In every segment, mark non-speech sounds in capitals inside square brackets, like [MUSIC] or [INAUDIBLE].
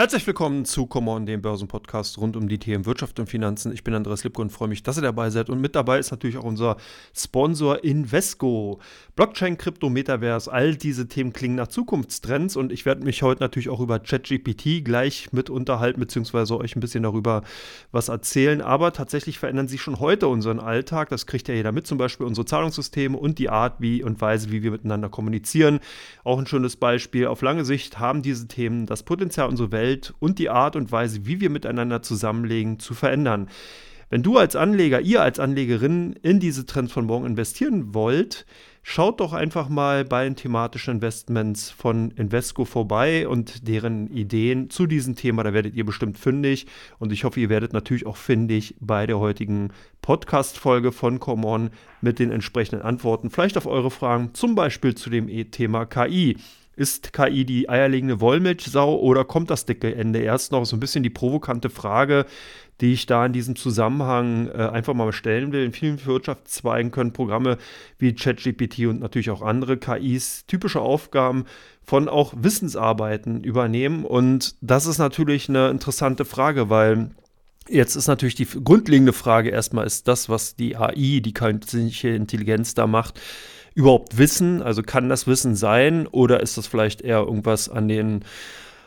Herzlich willkommen zu Come On, dem Börsenpodcast rund um die Themen Wirtschaft und Finanzen. Ich bin Andreas Lipko und freue mich, dass ihr dabei seid. Und mit dabei ist natürlich auch unser Sponsor Invesco. Blockchain, Krypto, Metaverse, all diese Themen klingen nach Zukunftstrends und ich werde mich heute natürlich auch über ChatGPT gleich mit unterhalten, beziehungsweise euch ein bisschen darüber was erzählen. Aber tatsächlich verändern sich schon heute unseren Alltag. Das kriegt ja jeder mit, zum Beispiel unsere Zahlungssysteme und die Art wie und Weise, wie wir miteinander kommunizieren. Auch ein schönes Beispiel. Auf lange Sicht haben diese Themen das Potenzial, unsere Welt Welt und die Art und Weise, wie wir miteinander zusammenlegen, zu verändern. Wenn du als Anleger, ihr als Anlegerin in diese Trends von morgen investieren wollt, schaut doch einfach mal bei den thematischen Investments von Invesco vorbei und deren Ideen zu diesem Thema. Da werdet ihr bestimmt fündig und ich hoffe, ihr werdet natürlich auch fündig bei der heutigen Podcast-Folge von Common mit den entsprechenden Antworten, vielleicht auf eure Fragen, zum Beispiel zu dem Thema KI. Ist KI die eierlegende Wollmilchsau oder kommt das dicke Ende erst noch? So ein bisschen die provokante Frage, die ich da in diesem Zusammenhang äh, einfach mal stellen will. In vielen Wirtschaftszweigen können Programme wie ChatGPT und natürlich auch andere KIs typische Aufgaben von auch Wissensarbeiten übernehmen. Und das ist natürlich eine interessante Frage, weil Jetzt ist natürlich die grundlegende Frage erstmal, ist das, was die AI, die künstliche Intelligenz da macht, überhaupt Wissen? Also kann das Wissen sein oder ist das vielleicht eher irgendwas an den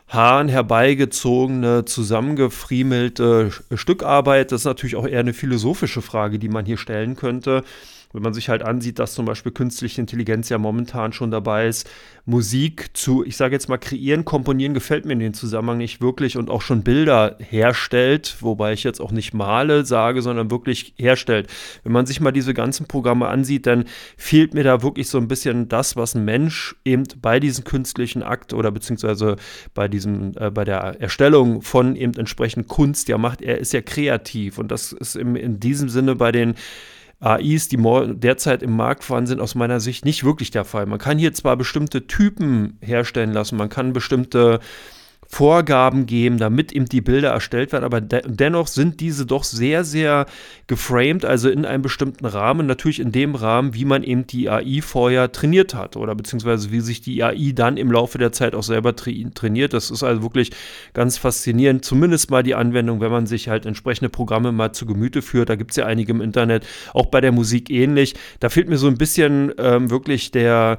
Haaren herbeigezogene, zusammengefriemelte Stückarbeit? Das ist natürlich auch eher eine philosophische Frage, die man hier stellen könnte wenn man sich halt ansieht, dass zum Beispiel künstliche Intelligenz ja momentan schon dabei ist, Musik zu, ich sage jetzt mal, kreieren, komponieren, gefällt mir in dem Zusammenhang nicht wirklich und auch schon Bilder herstellt, wobei ich jetzt auch nicht male sage, sondern wirklich herstellt. Wenn man sich mal diese ganzen Programme ansieht, dann fehlt mir da wirklich so ein bisschen das, was ein Mensch eben bei diesem künstlichen Akt oder beziehungsweise bei diesem, äh, bei der Erstellung von eben entsprechend Kunst ja macht. Er ist ja kreativ und das ist im, in diesem Sinne bei den AIs, die derzeit im Markt vorhanden sind, aus meiner Sicht nicht wirklich der Fall. Man kann hier zwar bestimmte Typen herstellen lassen, man kann bestimmte Vorgaben geben, damit eben die Bilder erstellt werden. Aber de dennoch sind diese doch sehr, sehr geframed, also in einem bestimmten Rahmen, natürlich in dem Rahmen, wie man eben die AI vorher trainiert hat oder beziehungsweise wie sich die AI dann im Laufe der Zeit auch selber tra trainiert. Das ist also wirklich ganz faszinierend. Zumindest mal die Anwendung, wenn man sich halt entsprechende Programme mal zu Gemüte führt. Da gibt es ja einige im Internet, auch bei der Musik ähnlich. Da fehlt mir so ein bisschen ähm, wirklich der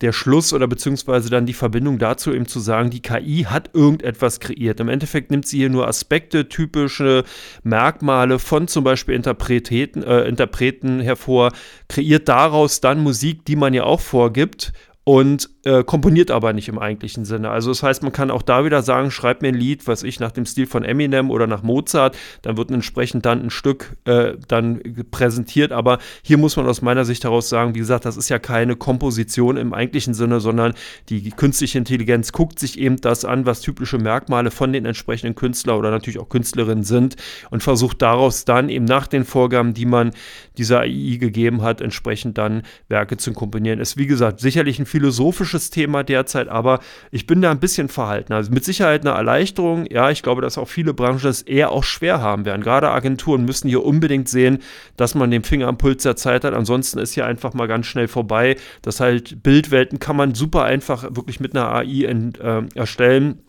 der Schluss oder beziehungsweise dann die Verbindung dazu eben zu sagen, die KI hat irgendetwas kreiert. Im Endeffekt nimmt sie hier nur Aspekte, typische Merkmale von zum Beispiel Interpreten, äh, Interpreten hervor, kreiert daraus dann Musik, die man ja auch vorgibt und äh, komponiert aber nicht im eigentlichen Sinne. Also das heißt, man kann auch da wieder sagen, schreib mir ein Lied, was ich nach dem Stil von Eminem oder nach Mozart, dann wird entsprechend dann ein Stück äh, dann präsentiert. Aber hier muss man aus meiner Sicht heraus sagen, wie gesagt, das ist ja keine Komposition im eigentlichen Sinne, sondern die künstliche Intelligenz guckt sich eben das an, was typische Merkmale von den entsprechenden Künstler oder natürlich auch Künstlerinnen sind und versucht daraus dann eben nach den Vorgaben, die man dieser AI gegeben hat, entsprechend dann Werke zu komponieren. Ist wie gesagt sicherlich ein philosophisches Thema derzeit, aber ich bin da ein bisschen verhalten. Also mit Sicherheit eine Erleichterung. Ja, ich glaube, dass auch viele Branchen es eher auch schwer haben werden. Gerade Agenturen müssen hier unbedingt sehen, dass man den Finger am Puls der Zeit hat. Ansonsten ist hier einfach mal ganz schnell vorbei. Das halt Bildwelten kann man super einfach wirklich mit einer AI in, äh, erstellen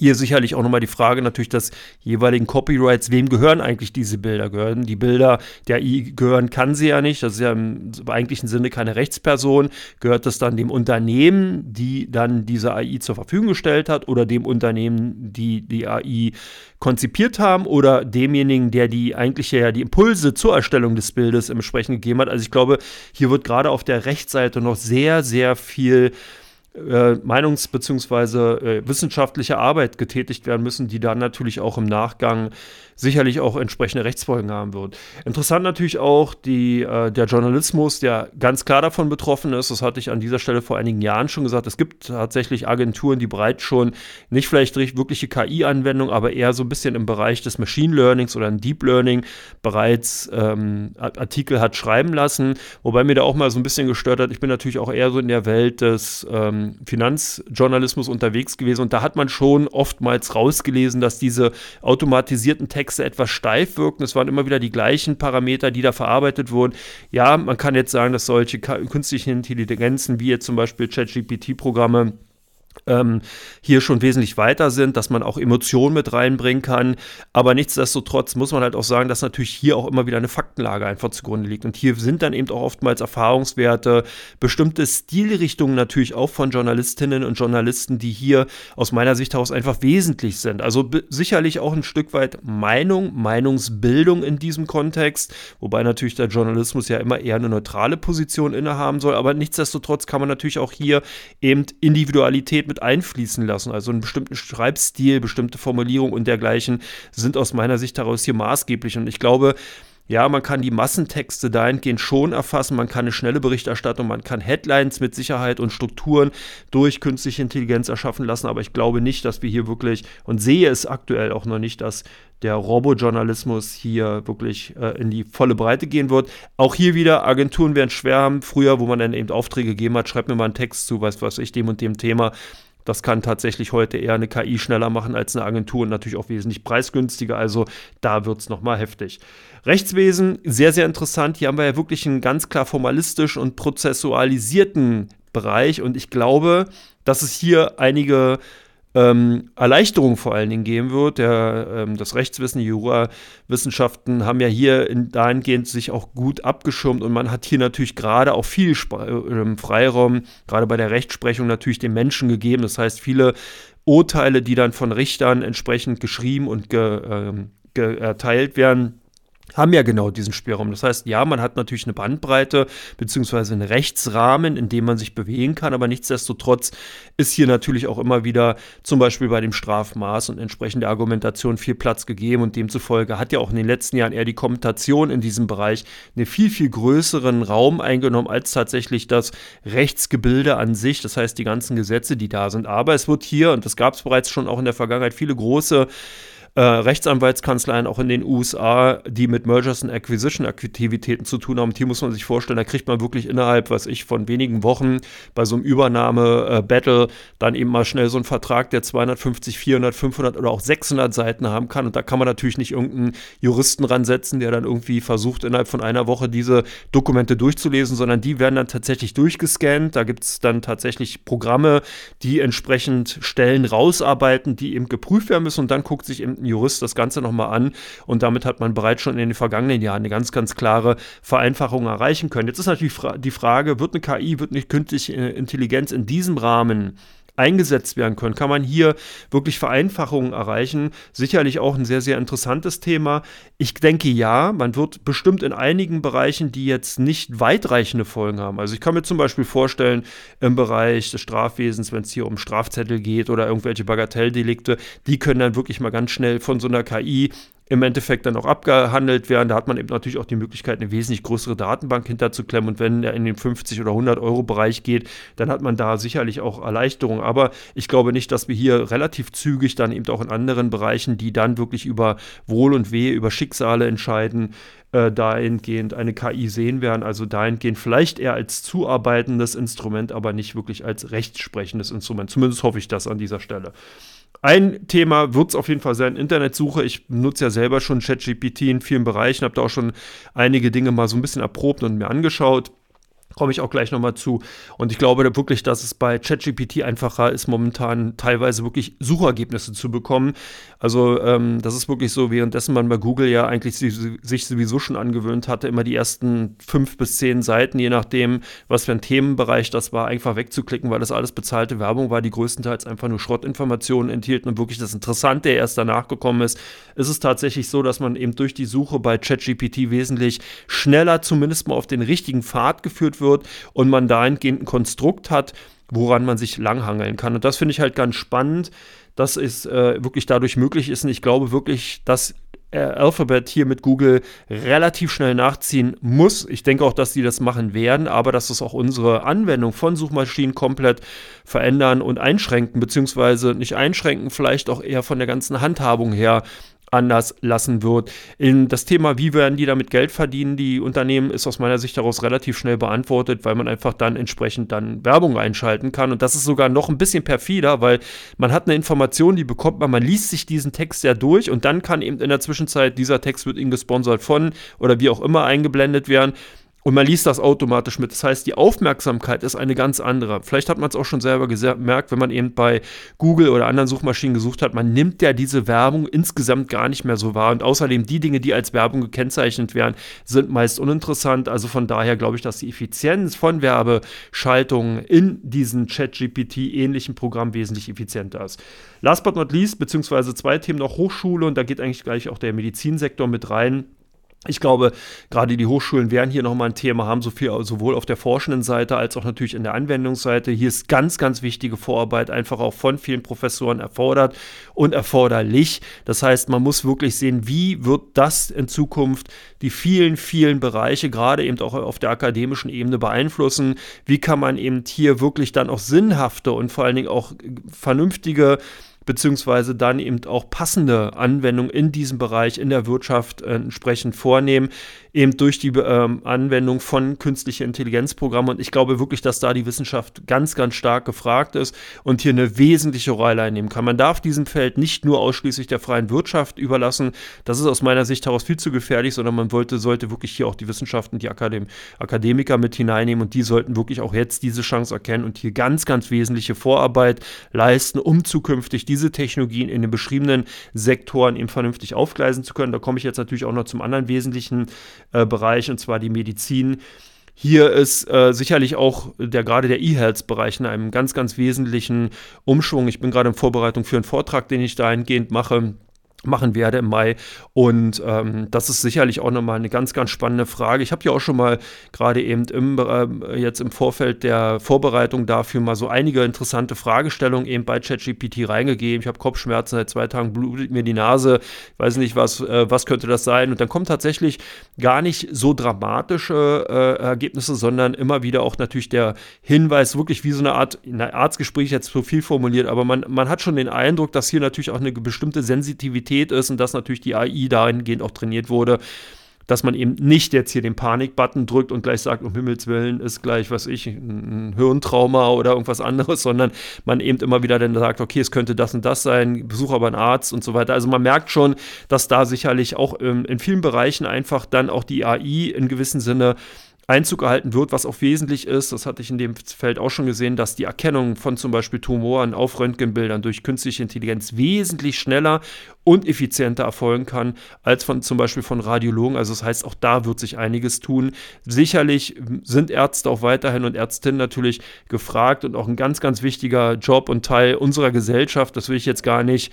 hier sicherlich auch nochmal die Frage natürlich des jeweiligen Copyrights, wem gehören eigentlich diese Bilder? Gehören die Bilder der I gehören, kann sie ja nicht, das ist ja im eigentlichen Sinne keine Rechtsperson. Gehört das dann dem Unternehmen, die dann diese AI zur Verfügung gestellt hat oder dem Unternehmen, die die AI konzipiert haben oder demjenigen, der die eigentlich ja die Impulse zur Erstellung des Bildes entsprechend gegeben hat? Also ich glaube, hier wird gerade auf der Rechtsseite noch sehr, sehr viel äh, Meinungs- bzw. Äh, wissenschaftliche Arbeit getätigt werden müssen, die dann natürlich auch im Nachgang sicherlich auch entsprechende Rechtsfolgen haben wird. Interessant natürlich auch die, äh, der Journalismus, der ganz klar davon betroffen ist. Das hatte ich an dieser Stelle vor einigen Jahren schon gesagt. Es gibt tatsächlich Agenturen, die bereits schon nicht vielleicht wirkliche KI-Anwendungen, aber eher so ein bisschen im Bereich des Machine Learnings oder im Deep Learning bereits ähm, Artikel hat schreiben lassen. Wobei mir da auch mal so ein bisschen gestört hat. Ich bin natürlich auch eher so in der Welt des ähm, Finanzjournalismus unterwegs gewesen und da hat man schon oftmals rausgelesen, dass diese automatisierten Texte etwas steif wirken. Es waren immer wieder die gleichen Parameter, die da verarbeitet wurden. Ja, man kann jetzt sagen, dass solche künstlichen Intelligenzen wie jetzt zum Beispiel ChatGPT-Programme ähm, hier schon wesentlich weiter sind, dass man auch Emotionen mit reinbringen kann. Aber nichtsdestotrotz muss man halt auch sagen, dass natürlich hier auch immer wieder eine Faktenlage einfach zugrunde liegt. Und hier sind dann eben auch oftmals Erfahrungswerte, bestimmte Stilrichtungen natürlich auch von Journalistinnen und Journalisten, die hier aus meiner Sicht heraus einfach wesentlich sind. Also sicherlich auch ein Stück weit Meinung, Meinungsbildung in diesem Kontext, wobei natürlich der Journalismus ja immer eher eine neutrale Position innehaben soll. Aber nichtsdestotrotz kann man natürlich auch hier eben Individualität mit einfließen lassen. Also einen bestimmten Schreibstil, bestimmte Formulierungen und dergleichen sind aus meiner Sicht daraus hier maßgeblich. Und ich glaube, ja, man kann die Massentexte dahingehend schon erfassen, man kann eine schnelle Berichterstattung, man kann Headlines mit Sicherheit und Strukturen durch künstliche Intelligenz erschaffen lassen, aber ich glaube nicht, dass wir hier wirklich und sehe es aktuell auch noch nicht, dass der Robojournalismus hier wirklich äh, in die volle Breite gehen wird. Auch hier wieder, Agenturen werden schwer haben. Früher, wo man dann eben Aufträge gegeben hat, schreibt mir mal einen Text zu, was ich, dem und dem Thema. Das kann tatsächlich heute eher eine KI schneller machen als eine Agentur und natürlich auch wesentlich preisgünstiger. Also da wird es nochmal heftig. Rechtswesen, sehr, sehr interessant. Hier haben wir ja wirklich einen ganz klar formalistisch und prozessualisierten Bereich und ich glaube, dass es hier einige ähm, Erleichterung vor allen Dingen geben wird. Der, ähm, das Rechtswissen, die Jurawissenschaften haben ja hier in, dahingehend sich auch gut abgeschirmt und man hat hier natürlich gerade auch viel Sp äh, Freiraum, gerade bei der Rechtsprechung natürlich den Menschen gegeben. Das heißt, viele Urteile, die dann von Richtern entsprechend geschrieben und ge, ähm, ge erteilt werden, haben ja genau diesen Spielraum. Das heißt, ja, man hat natürlich eine Bandbreite beziehungsweise einen Rechtsrahmen, in dem man sich bewegen kann, aber nichtsdestotrotz ist hier natürlich auch immer wieder zum Beispiel bei dem Strafmaß und entsprechende Argumentation viel Platz gegeben und demzufolge hat ja auch in den letzten Jahren eher die Kommentation in diesem Bereich einen viel, viel größeren Raum eingenommen als tatsächlich das Rechtsgebilde an sich, das heißt die ganzen Gesetze, die da sind. Aber es wird hier, und das gab es bereits schon auch in der Vergangenheit, viele große äh, Rechtsanwaltskanzleien auch in den USA, die mit Mergers and Acquisition Aktivitäten zu tun haben. Und hier muss man sich vorstellen, da kriegt man wirklich innerhalb, was ich, von wenigen Wochen bei so einem Übernahme-Battle äh, dann eben mal schnell so einen Vertrag, der 250, 400, 500 oder auch 600 Seiten haben kann. Und da kann man natürlich nicht irgendeinen Juristen ransetzen, der dann irgendwie versucht, innerhalb von einer Woche diese Dokumente durchzulesen, sondern die werden dann tatsächlich durchgescannt. Da gibt es dann tatsächlich Programme, die entsprechend Stellen rausarbeiten, die eben geprüft werden müssen. Und dann guckt sich eben ein Jurist das Ganze nochmal an und damit hat man bereits schon in den vergangenen Jahren eine ganz, ganz klare Vereinfachung erreichen können. Jetzt ist natürlich die Frage, wird eine KI, wird eine künstliche Intelligenz in diesem Rahmen eingesetzt werden können. Kann man hier wirklich Vereinfachungen erreichen? Sicherlich auch ein sehr, sehr interessantes Thema. Ich denke ja, man wird bestimmt in einigen Bereichen, die jetzt nicht weitreichende Folgen haben. Also ich kann mir zum Beispiel vorstellen, im Bereich des Strafwesens, wenn es hier um Strafzettel geht oder irgendwelche Bagatelldelikte, die können dann wirklich mal ganz schnell von so einer KI im Endeffekt dann auch abgehandelt werden. Da hat man eben natürlich auch die Möglichkeit, eine wesentlich größere Datenbank hinterzuklemmen. Und wenn er in den 50 oder 100 Euro Bereich geht, dann hat man da sicherlich auch Erleichterung. Aber ich glaube nicht, dass wir hier relativ zügig dann eben auch in anderen Bereichen, die dann wirklich über Wohl und Wehe, über Schicksale entscheiden, äh, dahingehend eine KI sehen werden. Also dahingehend vielleicht eher als zuarbeitendes Instrument, aber nicht wirklich als rechtsprechendes Instrument. Zumindest hoffe ich das an dieser Stelle. Ein Thema wird es auf jeden Fall sein, Internetsuche. Ich nutze ja selber schon ChatGPT in vielen Bereichen, habe da auch schon einige Dinge mal so ein bisschen erprobt und mir angeschaut. Komme ich auch gleich nochmal zu. Und ich glaube wirklich, dass es bei ChatGPT einfacher ist, momentan teilweise wirklich Suchergebnisse zu bekommen. Also ähm, das ist wirklich so, währenddessen man bei Google ja eigentlich sich sowieso schon angewöhnt hatte, immer die ersten fünf bis zehn Seiten, je nachdem, was für ein Themenbereich das war, einfach wegzuklicken, weil das alles bezahlte Werbung war, die größtenteils einfach nur Schrottinformationen enthielten und wirklich das Interessante erst danach gekommen ist, ist es tatsächlich so, dass man eben durch die Suche bei ChatGPT wesentlich schneller zumindest mal auf den richtigen Pfad geführt wird und man dahingehend ein Konstrukt hat, woran man sich langhangeln kann. Und das finde ich halt ganz spannend, dass es äh, wirklich dadurch möglich ist. Und ich glaube wirklich, dass äh, Alphabet hier mit Google relativ schnell nachziehen muss. Ich denke auch, dass sie das machen werden, aber dass es auch unsere Anwendung von Suchmaschinen komplett verändern und einschränken, beziehungsweise nicht einschränken, vielleicht auch eher von der ganzen Handhabung her anders lassen wird. In das Thema, wie werden die damit Geld verdienen, die Unternehmen, ist aus meiner Sicht daraus relativ schnell beantwortet, weil man einfach dann entsprechend dann Werbung einschalten kann. Und das ist sogar noch ein bisschen perfider, weil man hat eine Information, die bekommt man, man liest sich diesen Text ja durch und dann kann eben in der Zwischenzeit dieser Text wird ihnen gesponsert von oder wie auch immer eingeblendet werden und man liest das automatisch mit. Das heißt, die Aufmerksamkeit ist eine ganz andere. Vielleicht hat man es auch schon selber gemerkt, wenn man eben bei Google oder anderen Suchmaschinen gesucht hat, man nimmt ja diese Werbung insgesamt gar nicht mehr so wahr. Und außerdem die Dinge, die als Werbung gekennzeichnet werden, sind meist uninteressant. Also von daher glaube ich, dass die Effizienz von Werbeschaltungen in diesen ChatGPT-ähnlichen Programmen wesentlich effizienter ist. Last but not least, beziehungsweise zwei Themen noch Hochschule und da geht eigentlich gleich auch der Medizinsektor mit rein. Ich glaube, gerade die Hochschulen werden hier nochmal ein Thema haben, so viel, sowohl auf der forschenden Seite als auch natürlich in der Anwendungsseite. Hier ist ganz, ganz wichtige Vorarbeit einfach auch von vielen Professoren erfordert und erforderlich. Das heißt, man muss wirklich sehen, wie wird das in Zukunft die vielen, vielen Bereiche, gerade eben auch auf der akademischen Ebene beeinflussen. Wie kann man eben hier wirklich dann auch sinnhafte und vor allen Dingen auch vernünftige beziehungsweise dann eben auch passende Anwendungen in diesem Bereich in der Wirtschaft äh, entsprechend vornehmen eben durch die ähm, Anwendung von künstlicher Intelligenzprogrammen. Und ich glaube wirklich, dass da die Wissenschaft ganz, ganz stark gefragt ist und hier eine wesentliche Rolle einnehmen kann. Man darf diesem Feld nicht nur ausschließlich der freien Wirtschaft überlassen. Das ist aus meiner Sicht heraus viel zu gefährlich, sondern man wollte, sollte wirklich hier auch die Wissenschaften, die Akadem Akademiker mit hineinnehmen und die sollten wirklich auch jetzt diese Chance erkennen und hier ganz, ganz wesentliche Vorarbeit leisten, um zukünftig diese Technologien in den beschriebenen Sektoren eben vernünftig aufgleisen zu können. Da komme ich jetzt natürlich auch noch zum anderen wesentlichen äh, Bereich, und zwar die Medizin. Hier ist äh, sicherlich auch der gerade der E-Health-Bereich in einem ganz, ganz wesentlichen Umschwung. Ich bin gerade in Vorbereitung für einen Vortrag, den ich dahingehend mache machen werde im Mai. Und ähm, das ist sicherlich auch nochmal eine ganz, ganz spannende Frage. Ich habe ja auch schon mal gerade eben im, äh, jetzt im Vorfeld der Vorbereitung dafür mal so einige interessante Fragestellungen eben bei ChatGPT reingegeben. Ich habe Kopfschmerzen, seit zwei Tagen blutet mir die Nase. Ich weiß nicht, was, äh, was könnte das sein? Und dann kommen tatsächlich gar nicht so dramatische äh, Ergebnisse, sondern immer wieder auch natürlich der Hinweis, wirklich wie so eine Art, eine Arztgespräch jetzt zu viel formuliert, aber man, man hat schon den Eindruck, dass hier natürlich auch eine bestimmte Sensitivität Realität ist und dass natürlich die AI dahingehend auch trainiert wurde, dass man eben nicht jetzt hier den Panik-Button drückt und gleich sagt, um Himmels Willen ist gleich, was ich, ein Hirntrauma oder irgendwas anderes, sondern man eben immer wieder dann sagt, okay, es könnte das und das sein, besuche aber einen Arzt und so weiter. Also man merkt schon, dass da sicherlich auch ähm, in vielen Bereichen einfach dann auch die AI in gewissem Sinne Einzug gehalten wird, was auch wesentlich ist, das hatte ich in dem Feld auch schon gesehen, dass die Erkennung von zum Beispiel Tumoren auf Röntgenbildern durch künstliche Intelligenz wesentlich schneller und effizienter erfolgen kann als von zum Beispiel von Radiologen. Also das heißt, auch da wird sich einiges tun. Sicherlich sind Ärzte auch weiterhin und Ärztinnen natürlich gefragt und auch ein ganz, ganz wichtiger Job und Teil unserer Gesellschaft. Das will ich jetzt gar nicht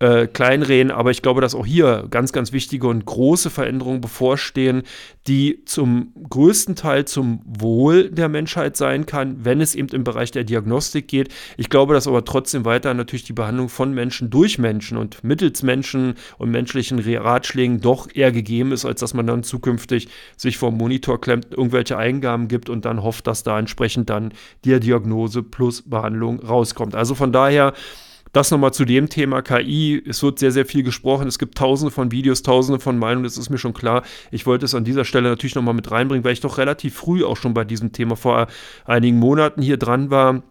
äh, kleinreden, aber ich glaube, dass auch hier ganz, ganz wichtige und große Veränderungen bevorstehen, die zum größten Teil zum Wohl der Menschheit sein kann, wenn es eben im Bereich der Diagnostik geht. Ich glaube, dass aber trotzdem weiter natürlich die Behandlung von Menschen durch Menschen und mittels Menschen und menschlichen Ratschlägen doch eher gegeben ist, als dass man dann zukünftig sich vor Monitor klemmt, irgendwelche Eingaben gibt und dann hofft, dass da entsprechend dann die Diagnose plus Behandlung rauskommt. Also von daher das nochmal zu dem Thema KI. Es wird sehr, sehr viel gesprochen. Es gibt tausende von Videos, tausende von Meinungen. Das ist mir schon klar. Ich wollte es an dieser Stelle natürlich nochmal mit reinbringen, weil ich doch relativ früh auch schon bei diesem Thema vor einigen Monaten hier dran war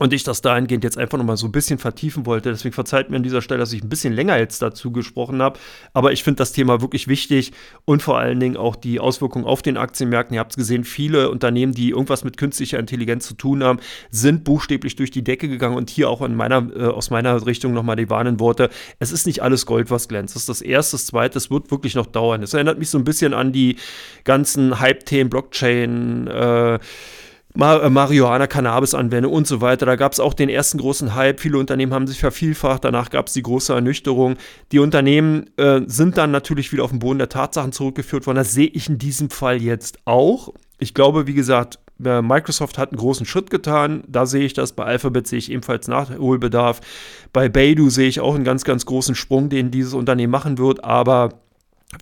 und ich das dahingehend jetzt einfach nochmal so ein bisschen vertiefen wollte. Deswegen verzeiht mir an dieser Stelle, dass ich ein bisschen länger jetzt dazu gesprochen habe. Aber ich finde das Thema wirklich wichtig und vor allen Dingen auch die Auswirkungen auf den Aktienmärkten. Ihr habt es gesehen, viele Unternehmen, die irgendwas mit künstlicher Intelligenz zu tun haben, sind buchstäblich durch die Decke gegangen. Und hier auch in meiner, äh, aus meiner Richtung nochmal die warnenden Worte. Es ist nicht alles Gold, was glänzt. Das ist das Erste. Das Zweite, es wird wirklich noch dauern. Es erinnert mich so ein bisschen an die ganzen Hype-Themen, Blockchain, äh, äh, Marihuana, Cannabis-Anwendung und so weiter. Da gab es auch den ersten großen Hype. Viele Unternehmen haben sich vervielfacht. Danach gab es die große Ernüchterung. Die Unternehmen äh, sind dann natürlich wieder auf den Boden der Tatsachen zurückgeführt worden. Das sehe ich in diesem Fall jetzt auch. Ich glaube, wie gesagt, äh, Microsoft hat einen großen Schritt getan. Da sehe ich das. Bei Alphabet sehe ich ebenfalls Nachholbedarf. Bei Beidou sehe ich auch einen ganz, ganz großen Sprung, den dieses Unternehmen machen wird. Aber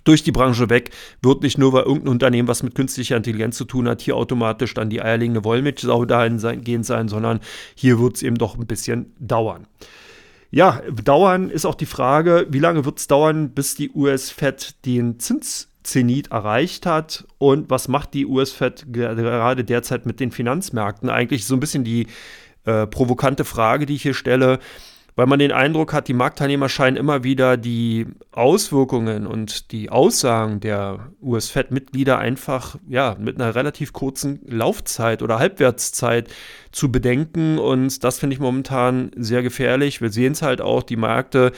durch die Branche weg, wird nicht nur, weil irgendein Unternehmen was mit künstlicher Intelligenz zu tun hat, hier automatisch dann die eierlegende Wollmilchsau dahin sein, gehen sein, sondern hier wird es eben doch ein bisschen dauern. Ja, dauern ist auch die Frage, wie lange wird es dauern, bis die US-Fed den Zinszenit erreicht hat und was macht die US-Fed gerade derzeit mit den Finanzmärkten? Eigentlich so ein bisschen die äh, provokante Frage, die ich hier stelle weil man den Eindruck hat, die Marktteilnehmer scheinen immer wieder die Auswirkungen und die Aussagen der US-Fed-Mitglieder einfach ja, mit einer relativ kurzen Laufzeit oder Halbwertszeit zu bedenken. Und das finde ich momentan sehr gefährlich. Wir sehen es halt auch, die Märkte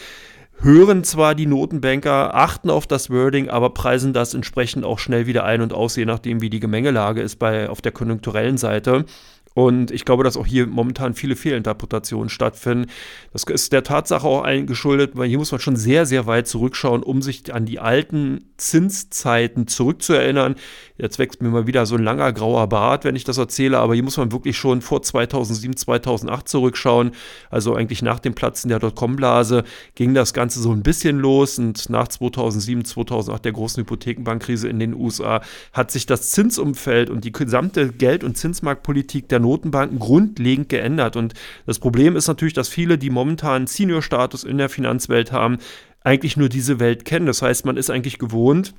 hören zwar die Notenbanker, achten auf das Wording, aber preisen das entsprechend auch schnell wieder ein und aus, je nachdem, wie die Gemengelage ist bei, auf der konjunkturellen Seite. Und ich glaube, dass auch hier momentan viele Fehlinterpretationen stattfinden. Das ist der Tatsache auch eingeschuldet, weil hier muss man schon sehr, sehr weit zurückschauen, um sich an die alten Zinszeiten zurückzuerinnern. Jetzt wächst mir mal wieder so ein langer grauer Bart, wenn ich das erzähle, aber hier muss man wirklich schon vor 2007, 2008 zurückschauen. Also eigentlich nach dem Platzen der Dotcom-Blase ging das Ganze so ein bisschen los und nach 2007, 2008 der großen Hypothekenbankkrise in den USA hat sich das Zinsumfeld und die gesamte Geld- und Zinsmarktpolitik der Notenbanken grundlegend geändert. Und das Problem ist natürlich, dass viele, die momentan Senior-Status in der Finanzwelt haben, eigentlich nur diese Welt kennen. Das heißt, man ist eigentlich gewohnt,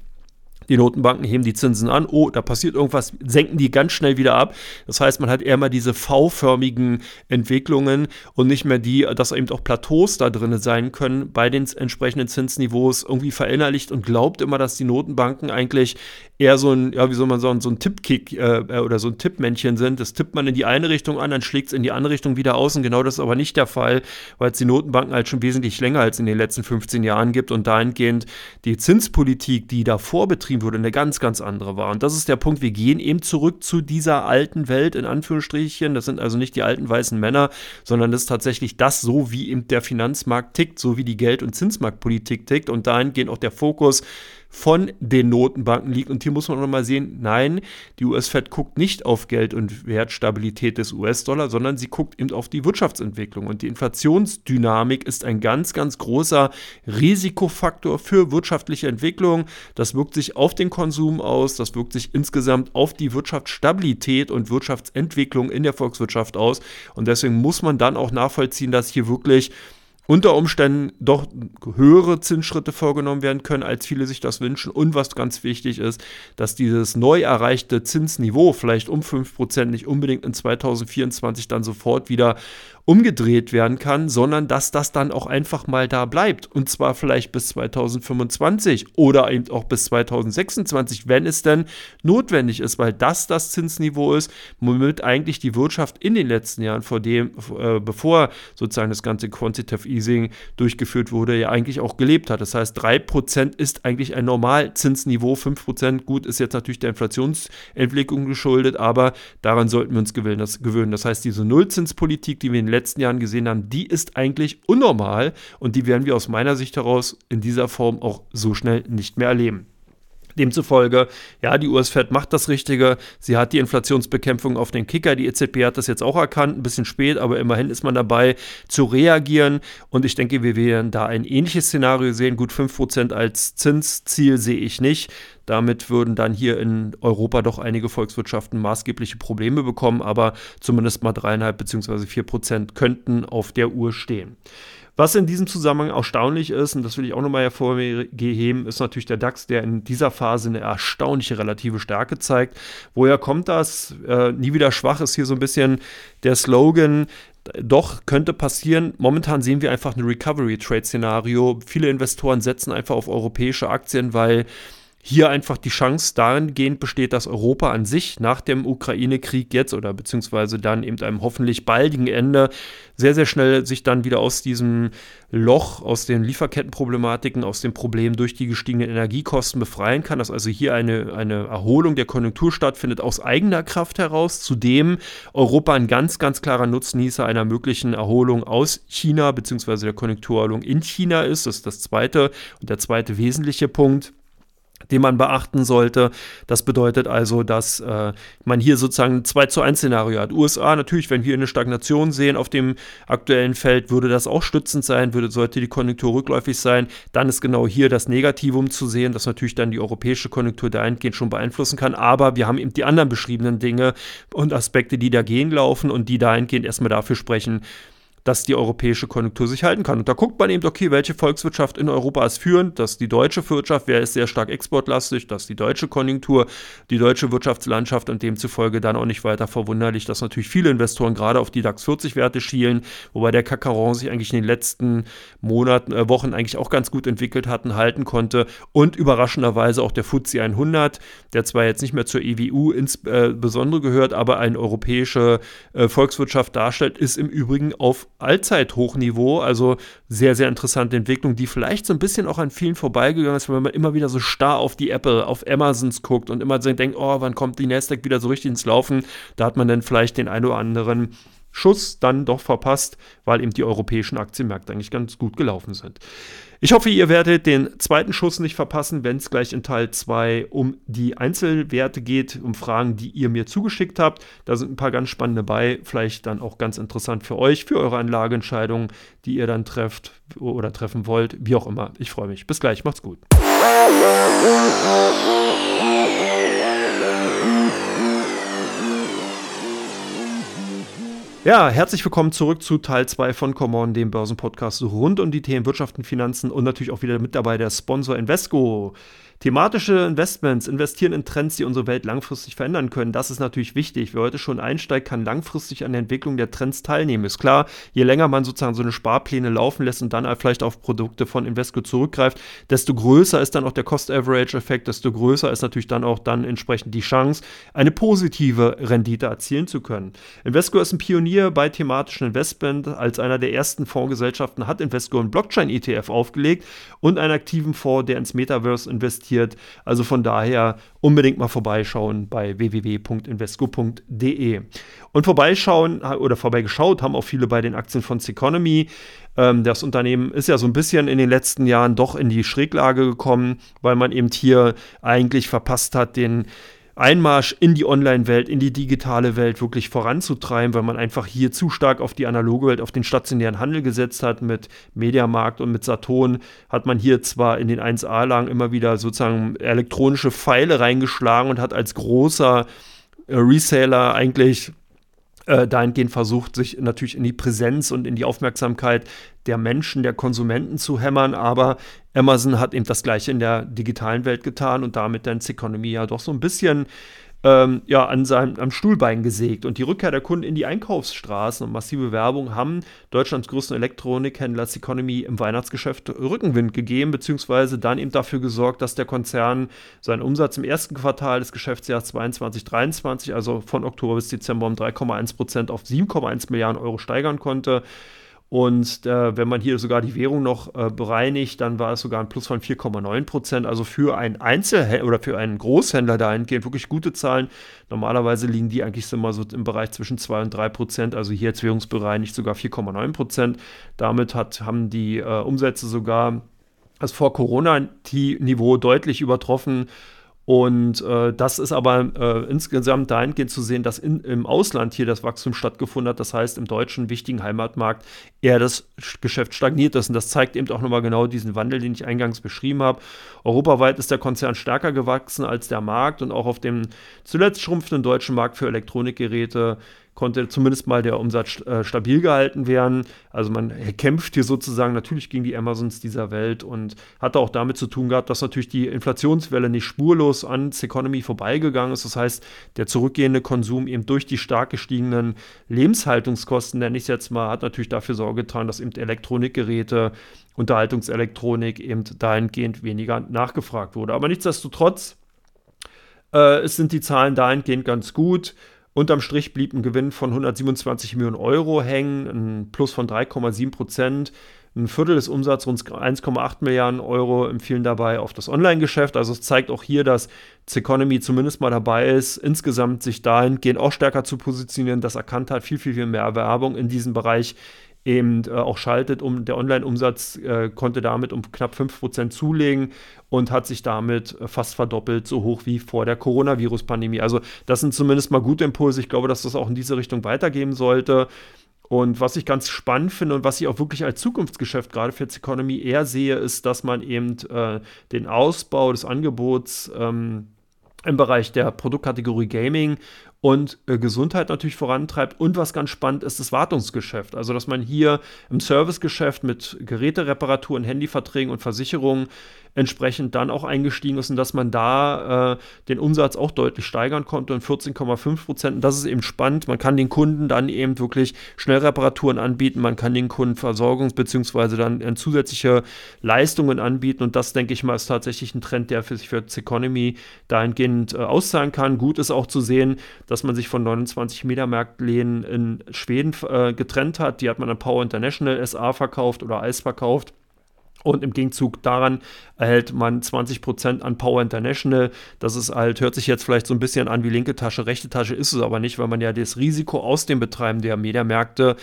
die Notenbanken heben die Zinsen an, oh, da passiert irgendwas, senken die ganz schnell wieder ab. Das heißt, man hat eher mal diese V-förmigen Entwicklungen und nicht mehr die, dass eben auch Plateaus da drin sein können bei den entsprechenden Zinsniveaus irgendwie verinnerlicht und glaubt immer, dass die Notenbanken eigentlich eher so ein, ja, wie soll man sagen, so ein Tippkick äh, oder so ein Tippmännchen sind. Das tippt man in die eine Richtung an, dann schlägt es in die andere Richtung wieder aus und genau das ist aber nicht der Fall, weil es die Notenbanken halt schon wesentlich länger als in den letzten 15 Jahren gibt und dahingehend die Zinspolitik, die davor betrieben wurde, eine ganz, ganz andere war. Und das ist der Punkt, wir gehen eben zurück zu dieser alten Welt, in Anführungsstrichen. Das sind also nicht die alten weißen Männer, sondern das ist tatsächlich das, so wie eben der Finanzmarkt tickt, so wie die Geld- und Zinsmarktpolitik tickt. Und dahingehend auch der Fokus von den Notenbanken liegt. Und hier muss man nochmal sehen, nein, die US-Fed guckt nicht auf Geld- und Wertstabilität des US-Dollar, sondern sie guckt eben auf die Wirtschaftsentwicklung. Und die Inflationsdynamik ist ein ganz, ganz großer Risikofaktor für wirtschaftliche Entwicklung. Das wirkt sich auf den Konsum aus, das wirkt sich insgesamt auf die Wirtschaftsstabilität und Wirtschaftsentwicklung in der Volkswirtschaft aus. Und deswegen muss man dann auch nachvollziehen, dass hier wirklich unter Umständen doch höhere Zinsschritte vorgenommen werden können, als viele sich das wünschen. Und was ganz wichtig ist, dass dieses neu erreichte Zinsniveau vielleicht um 5% nicht unbedingt in 2024 dann sofort wieder umgedreht werden kann, sondern dass das dann auch einfach mal da bleibt. Und zwar vielleicht bis 2025 oder eben auch bis 2026, wenn es denn notwendig ist, weil das das Zinsniveau ist, womit eigentlich die Wirtschaft in den letzten Jahren, vor dem, äh, bevor sozusagen das ganze Quantitative Easing durchgeführt wurde, ja eigentlich auch gelebt hat. Das heißt, 3% ist eigentlich ein Normalzinsniveau, 5% gut ist jetzt natürlich der Inflationsentwicklung geschuldet, aber daran sollten wir uns gewöhnen. Das, gewöhnen. das heißt, diese Nullzinspolitik, die wir in den letzten Jahren gesehen haben, die ist eigentlich unnormal und die werden wir aus meiner Sicht heraus in dieser Form auch so schnell nicht mehr erleben. Demzufolge, ja, die US-Fed macht das Richtige. Sie hat die Inflationsbekämpfung auf den Kicker. Die EZB hat das jetzt auch erkannt, ein bisschen spät, aber immerhin ist man dabei zu reagieren. Und ich denke, wir werden da ein ähnliches Szenario sehen. Gut 5% als Zinsziel sehe ich nicht. Damit würden dann hier in Europa doch einige Volkswirtschaften maßgebliche Probleme bekommen, aber zumindest mal dreieinhalb bzw. 4 Prozent könnten auf der Uhr stehen. Was in diesem Zusammenhang erstaunlich ist, und das will ich auch nochmal hervorheben, ist natürlich der DAX, der in dieser Phase eine erstaunliche relative Stärke zeigt. Woher kommt das? Äh, nie wieder schwach ist hier so ein bisschen der Slogan. Doch könnte passieren. Momentan sehen wir einfach ein Recovery-Trade-Szenario. Viele Investoren setzen einfach auf europäische Aktien, weil hier einfach die Chance dahingehend besteht, dass Europa an sich nach dem Ukraine-Krieg jetzt oder beziehungsweise dann eben einem hoffentlich baldigen Ende sehr, sehr schnell sich dann wieder aus diesem Loch, aus den Lieferkettenproblematiken, aus dem Problem durch die gestiegenen Energiekosten befreien kann, dass also hier eine, eine Erholung der Konjunktur stattfindet aus eigener Kraft heraus, zudem Europa ein ganz, ganz klarer Nutznießer einer möglichen Erholung aus China beziehungsweise der Konjunkturerholung in China ist. Das ist das zweite und der zweite wesentliche Punkt den man beachten sollte. Das bedeutet also, dass äh, man hier sozusagen ein 2 zu 1 Szenario hat. USA natürlich, wenn wir eine Stagnation sehen auf dem aktuellen Feld, würde das auch stützend sein, würde, sollte die Konjunktur rückläufig sein. Dann ist genau hier das Negativum zu sehen, das natürlich dann die europäische Konjunktur dahingehend schon beeinflussen kann. Aber wir haben eben die anderen beschriebenen Dinge und Aspekte, die dagegen laufen und die dahingehend erstmal dafür sprechen, dass die europäische Konjunktur sich halten kann. Und da guckt man eben, okay, welche Volkswirtschaft in Europa ist führend, dass die deutsche Wirtschaft, wer ist sehr stark exportlastig, dass die deutsche Konjunktur, die deutsche Wirtschaftslandschaft und demzufolge dann auch nicht weiter verwunderlich, dass natürlich viele Investoren gerade auf die DAX 40 Werte schielen, wobei der Kakaron sich eigentlich in den letzten Monaten, äh, Wochen eigentlich auch ganz gut entwickelt hat und halten konnte und überraschenderweise auch der FTSE 100, der zwar jetzt nicht mehr zur EWU insbesondere äh, gehört, aber eine europäische äh, Volkswirtschaft darstellt, ist im Übrigen auf Allzeithochniveau, also sehr, sehr interessante Entwicklung, die vielleicht so ein bisschen auch an vielen vorbeigegangen ist, wenn man immer wieder so starr auf die Apple, auf Amazons guckt und immer so denkt, oh, wann kommt die Nasdaq wieder so richtig ins Laufen? Da hat man dann vielleicht den einen oder anderen Schuss dann doch verpasst, weil eben die europäischen Aktienmärkte eigentlich ganz gut gelaufen sind. Ich hoffe, ihr werdet den zweiten Schuss nicht verpassen, wenn es gleich in Teil 2 um die Einzelwerte geht, um Fragen, die ihr mir zugeschickt habt. Da sind ein paar ganz spannende bei, vielleicht dann auch ganz interessant für euch, für eure Anlageentscheidungen, die ihr dann trefft oder treffen wollt, wie auch immer. Ich freue mich. Bis gleich, macht's gut. Ja, herzlich willkommen zurück zu Teil 2 von Common, dem Börsenpodcast rund um die Themen Wirtschaft und Finanzen und natürlich auch wieder mit dabei der Sponsor Invesco. Thematische Investments, investieren in Trends, die unsere Welt langfristig verändern können, das ist natürlich wichtig. Wer heute schon einsteigt, kann langfristig an der Entwicklung der Trends teilnehmen. Ist klar, je länger man sozusagen so eine Sparpläne laufen lässt und dann vielleicht auf Produkte von Invesco zurückgreift, desto größer ist dann auch der Cost-Average-Effekt, desto größer ist natürlich dann auch dann entsprechend die Chance, eine positive Rendite erzielen zu können. Invesco ist ein Pionier bei thematischen Investment. Als einer der ersten Fondsgesellschaften hat Invesco einen Blockchain-ETF aufgelegt und einen aktiven Fonds, der ins Metaverse investiert investiert. Also von daher unbedingt mal vorbeischauen bei www.invesco.de. Und vorbeischauen oder vorbeigeschaut haben auch viele bei den Aktien von Seconomy. Ähm, das Unternehmen ist ja so ein bisschen in den letzten Jahren doch in die Schräglage gekommen, weil man eben hier eigentlich verpasst hat, den Einmarsch in die Online-Welt, in die digitale Welt wirklich voranzutreiben, weil man einfach hier zu stark auf die analoge Welt, auf den stationären Handel gesetzt hat. Mit Mediamarkt und mit Saturn hat man hier zwar in den 1A-Lagen immer wieder sozusagen elektronische Pfeile reingeschlagen und hat als großer äh, Reseller eigentlich äh, dahingehend versucht, sich natürlich in die Präsenz und in die Aufmerksamkeit der Menschen, der Konsumenten zu hämmern, aber Amazon hat eben das gleiche in der digitalen Welt getan und damit dann Economy ja doch so ein bisschen ähm, ja, an seinem, am Stuhlbein gesägt. Und die Rückkehr der Kunden in die Einkaufsstraßen und massive Werbung haben Deutschlands größten Elektronikhändler Economy im Weihnachtsgeschäft Rückenwind gegeben, beziehungsweise dann eben dafür gesorgt, dass der Konzern seinen Umsatz im ersten Quartal des Geschäftsjahres 2022-2023, also von Oktober bis Dezember um 3,1 Prozent auf 7,1 Milliarden Euro steigern konnte. Und äh, wenn man hier sogar die Währung noch äh, bereinigt, dann war es sogar ein Plus von 4,9 Prozent. Also für einen Einzelhändler oder für einen Großhändler dahingehend wirklich gute Zahlen. Normalerweise liegen die eigentlich immer so im Bereich zwischen 2 und 3 Prozent. Also hier jetzt währungsbereinigt sogar 4,9 Prozent. Damit hat, haben die äh, Umsätze sogar das vor Corona-Niveau deutlich übertroffen. Und äh, das ist aber äh, insgesamt dahingehend zu sehen, dass in, im Ausland hier das Wachstum stattgefunden hat. Das heißt, im deutschen wichtigen Heimatmarkt eher das Geschäft stagniert ist. Und das zeigt eben auch nochmal genau diesen Wandel, den ich eingangs beschrieben habe. Europaweit ist der Konzern stärker gewachsen als der Markt und auch auf dem zuletzt schrumpfenden deutschen Markt für Elektronikgeräte konnte zumindest mal der Umsatz äh, stabil gehalten werden. Also man kämpft hier sozusagen natürlich gegen die Amazons dieser Welt und hatte auch damit zu tun gehabt, dass natürlich die Inflationswelle nicht spurlos an Economy vorbeigegangen ist. Das heißt, der zurückgehende Konsum eben durch die stark gestiegenen Lebenshaltungskosten, nenne ich es jetzt mal, hat natürlich dafür Sorge getragen, dass eben Elektronikgeräte, Unterhaltungselektronik eben dahingehend weniger nachgefragt wurde. Aber nichtsdestotrotz äh, es sind die Zahlen dahingehend ganz gut. Unterm Strich blieb ein Gewinn von 127 Millionen Euro hängen, ein Plus von 3,7 Prozent. Ein Viertel des Umsatzes, rund 1,8 Milliarden Euro, empfehlen dabei auf das Online-Geschäft. Also es zeigt auch hier, dass Zeconomy zumindest mal dabei ist, insgesamt sich dahingehend auch stärker zu positionieren, das erkannt hat, viel, viel, viel mehr Werbung in diesem Bereich eben äh, auch schaltet. Um, der Online-Umsatz äh, konnte damit um knapp 5% zulegen und hat sich damit äh, fast verdoppelt, so hoch wie vor der Coronavirus-Pandemie. Also das sind zumindest mal gute Impulse. Ich glaube, dass das auch in diese Richtung weitergehen sollte. Und was ich ganz spannend finde und was ich auch wirklich als Zukunftsgeschäft gerade für Economy eher sehe, ist, dass man eben äh, den Ausbau des Angebots ähm, im Bereich der Produktkategorie Gaming und äh, Gesundheit natürlich vorantreibt. Und was ganz spannend ist, das Wartungsgeschäft. Also, dass man hier im Servicegeschäft mit Gerätereparaturen, Handyverträgen und Versicherungen entsprechend dann auch eingestiegen ist und dass man da äh, den Umsatz auch deutlich steigern konnte und 14,5 Prozent. Und das ist eben spannend. Man kann den Kunden dann eben wirklich Schnellreparaturen anbieten, man kann den Kunden Versorgungs- bzw. dann äh, zusätzliche Leistungen anbieten und das, denke ich mal, ist tatsächlich ein Trend, der für sich für Economy dahingehend äh, auszahlen kann. Gut ist auch zu sehen, dass man sich von 29 Mediamarktläden in Schweden äh, getrennt hat. Die hat man an Power International SA verkauft oder Eis verkauft. Und im Gegenzug daran erhält man 20% an Power International. Das ist halt, hört sich jetzt vielleicht so ein bisschen an wie linke Tasche, rechte Tasche ist es aber nicht, weil man ja das Risiko aus dem Betreiben der Mediamärkte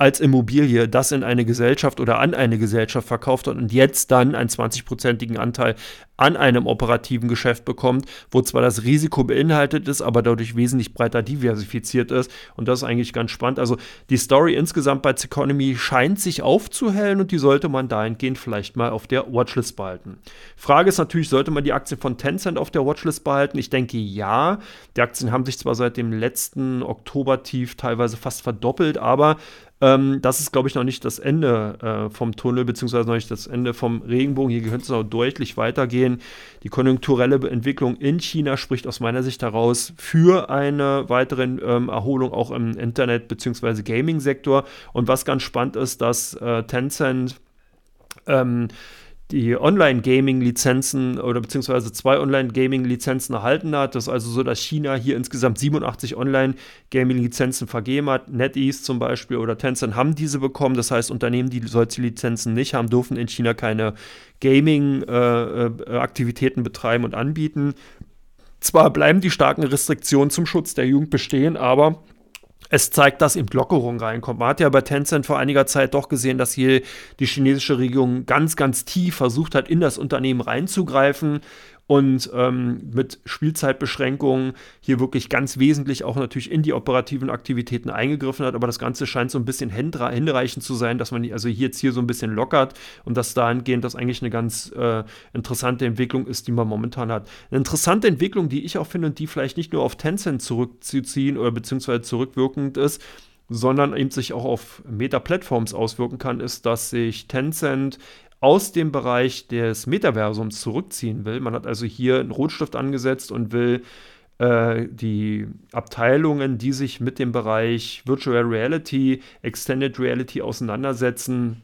als Immobilie das in eine Gesellschaft oder an eine Gesellschaft verkauft hat und jetzt dann einen 20-prozentigen Anteil an einem operativen Geschäft bekommt, wo zwar das Risiko beinhaltet ist, aber dadurch wesentlich breiter diversifiziert ist. Und das ist eigentlich ganz spannend. Also die Story insgesamt bei Zeconomy scheint sich aufzuhellen und die sollte man dahingehend vielleicht mal auf der Watchlist behalten. Frage ist natürlich, sollte man die Aktien von Tencent auf der Watchlist behalten? Ich denke ja. Die Aktien haben sich zwar seit dem letzten Oktober-Tief teilweise fast verdoppelt, aber ähm, das ist, glaube ich, noch nicht das Ende äh, vom Tunnel, beziehungsweise noch nicht das Ende vom Regenbogen. Hier könnte es noch deutlich weitergehen. Die konjunkturelle Entwicklung in China spricht aus meiner Sicht heraus für eine weitere ähm, Erholung auch im Internet- beziehungsweise Gaming-Sektor. Und was ganz spannend ist, dass äh, Tencent ähm, die Online-Gaming-Lizenzen oder beziehungsweise zwei Online-Gaming-Lizenzen erhalten hat. Das ist also so, dass China hier insgesamt 87 Online-Gaming-Lizenzen vergeben hat. NetEase zum Beispiel oder Tencent haben diese bekommen. Das heißt, Unternehmen, die solche Lizenzen nicht haben, dürfen in China keine Gaming-Aktivitäten äh, betreiben und anbieten. Zwar bleiben die starken Restriktionen zum Schutz der Jugend bestehen, aber es zeigt, dass eben Lockerung reinkommt. Man hat ja bei Tencent vor einiger Zeit doch gesehen, dass hier die chinesische Regierung ganz, ganz tief versucht hat, in das Unternehmen reinzugreifen und ähm, mit Spielzeitbeschränkungen hier wirklich ganz wesentlich auch natürlich in die operativen Aktivitäten eingegriffen hat. Aber das Ganze scheint so ein bisschen hinreichend zu sein, dass man also hier jetzt hier so ein bisschen lockert und dass dahingehend das eigentlich eine ganz äh, interessante Entwicklung ist, die man momentan hat. Eine interessante Entwicklung, die ich auch finde und die vielleicht nicht nur auf Tencent zurückzuziehen oder beziehungsweise zurückwirkend ist, sondern eben sich auch auf Meta-Plattforms auswirken kann, ist, dass sich Tencent aus dem Bereich des Metaversums zurückziehen will. Man hat also hier einen Rotstift angesetzt und will äh, die Abteilungen, die sich mit dem Bereich Virtual Reality, Extended Reality auseinandersetzen,